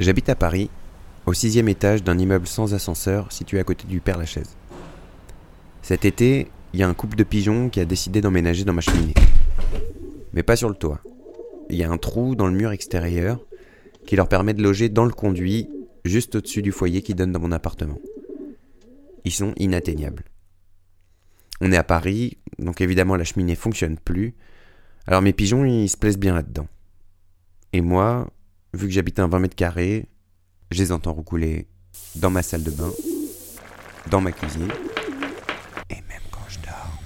J'habite à Paris, au sixième étage d'un immeuble sans ascenseur situé à côté du Père Lachaise. Cet été, il y a un couple de pigeons qui a décidé d'emménager dans ma cheminée. Mais pas sur le toit. Il y a un trou dans le mur extérieur qui leur permet de loger dans le conduit juste au-dessus du foyer qui donne dans mon appartement. Ils sont inatteignables. On est à Paris, donc évidemment la cheminée fonctionne plus. Alors mes pigeons, ils se plaisent bien là-dedans. Et moi, vu que j'habite un 20 mètres carrés, je les entends roucouler dans ma salle de bain, dans ma cuisine, et même quand je dors.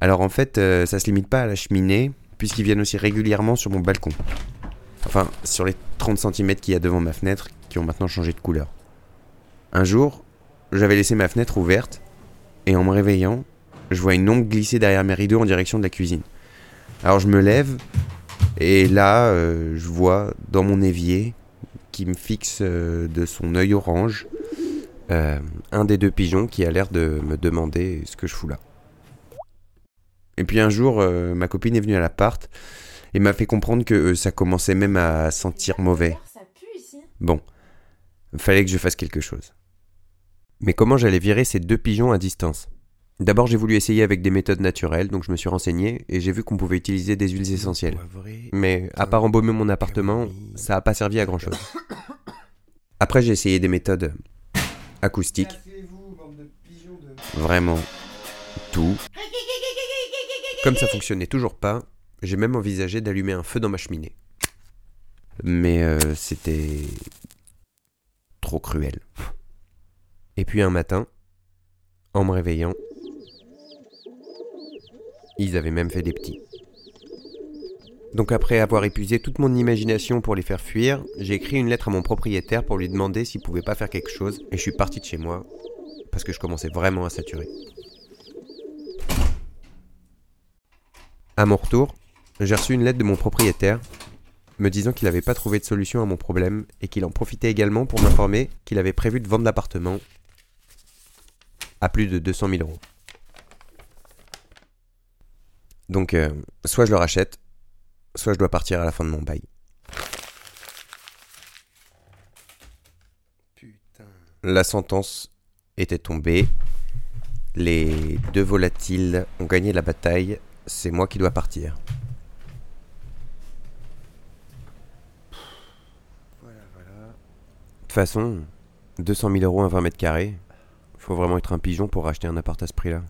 Alors en fait, euh, ça se limite pas à la cheminée, puisqu'ils viennent aussi régulièrement sur mon balcon. Enfin, sur les 30 cm qu'il y a devant ma fenêtre, qui ont maintenant changé de couleur. Un jour, j'avais laissé ma fenêtre ouverte, et en me réveillant, je vois une ongle glisser derrière mes rideaux en direction de la cuisine. Alors je me lève, et là, euh, je vois dans mon évier, qui me fixe euh, de son œil orange, euh, un des deux pigeons qui a l'air de me demander ce que je fous là. Et puis un jour, ma copine est venue à l'appart et m'a fait comprendre que ça commençait même à sentir mauvais. Bon, fallait que je fasse quelque chose. Mais comment j'allais virer ces deux pigeons à distance? D'abord, j'ai voulu essayer avec des méthodes naturelles, donc je me suis renseigné et j'ai vu qu'on pouvait utiliser des huiles essentielles. Mais à part embaumer mon appartement, ça n'a pas servi à grand chose. Après, j'ai essayé des méthodes acoustiques. Vraiment tout. Comme ça fonctionnait toujours pas, j'ai même envisagé d'allumer un feu dans ma cheminée. Mais euh, c'était trop cruel. Et puis un matin, en me réveillant, ils avaient même fait des petits. Donc après avoir épuisé toute mon imagination pour les faire fuir, j'ai écrit une lettre à mon propriétaire pour lui demander s'il pouvait pas faire quelque chose et je suis parti de chez moi parce que je commençais vraiment à saturer. À mon retour, j'ai reçu une lettre de mon propriétaire me disant qu'il n'avait pas trouvé de solution à mon problème et qu'il en profitait également pour m'informer qu'il avait prévu de vendre l'appartement à plus de 200 000 euros. Donc, euh, soit je le rachète, soit je dois partir à la fin de mon bail. Putain. La sentence était tombée. Les deux volatiles ont gagné la bataille. C'est moi qui dois partir. Voilà, voilà. De toute façon, 200 000 euros à 20 mètres carrés, faut vraiment être un pigeon pour racheter un appart à ce prix-là.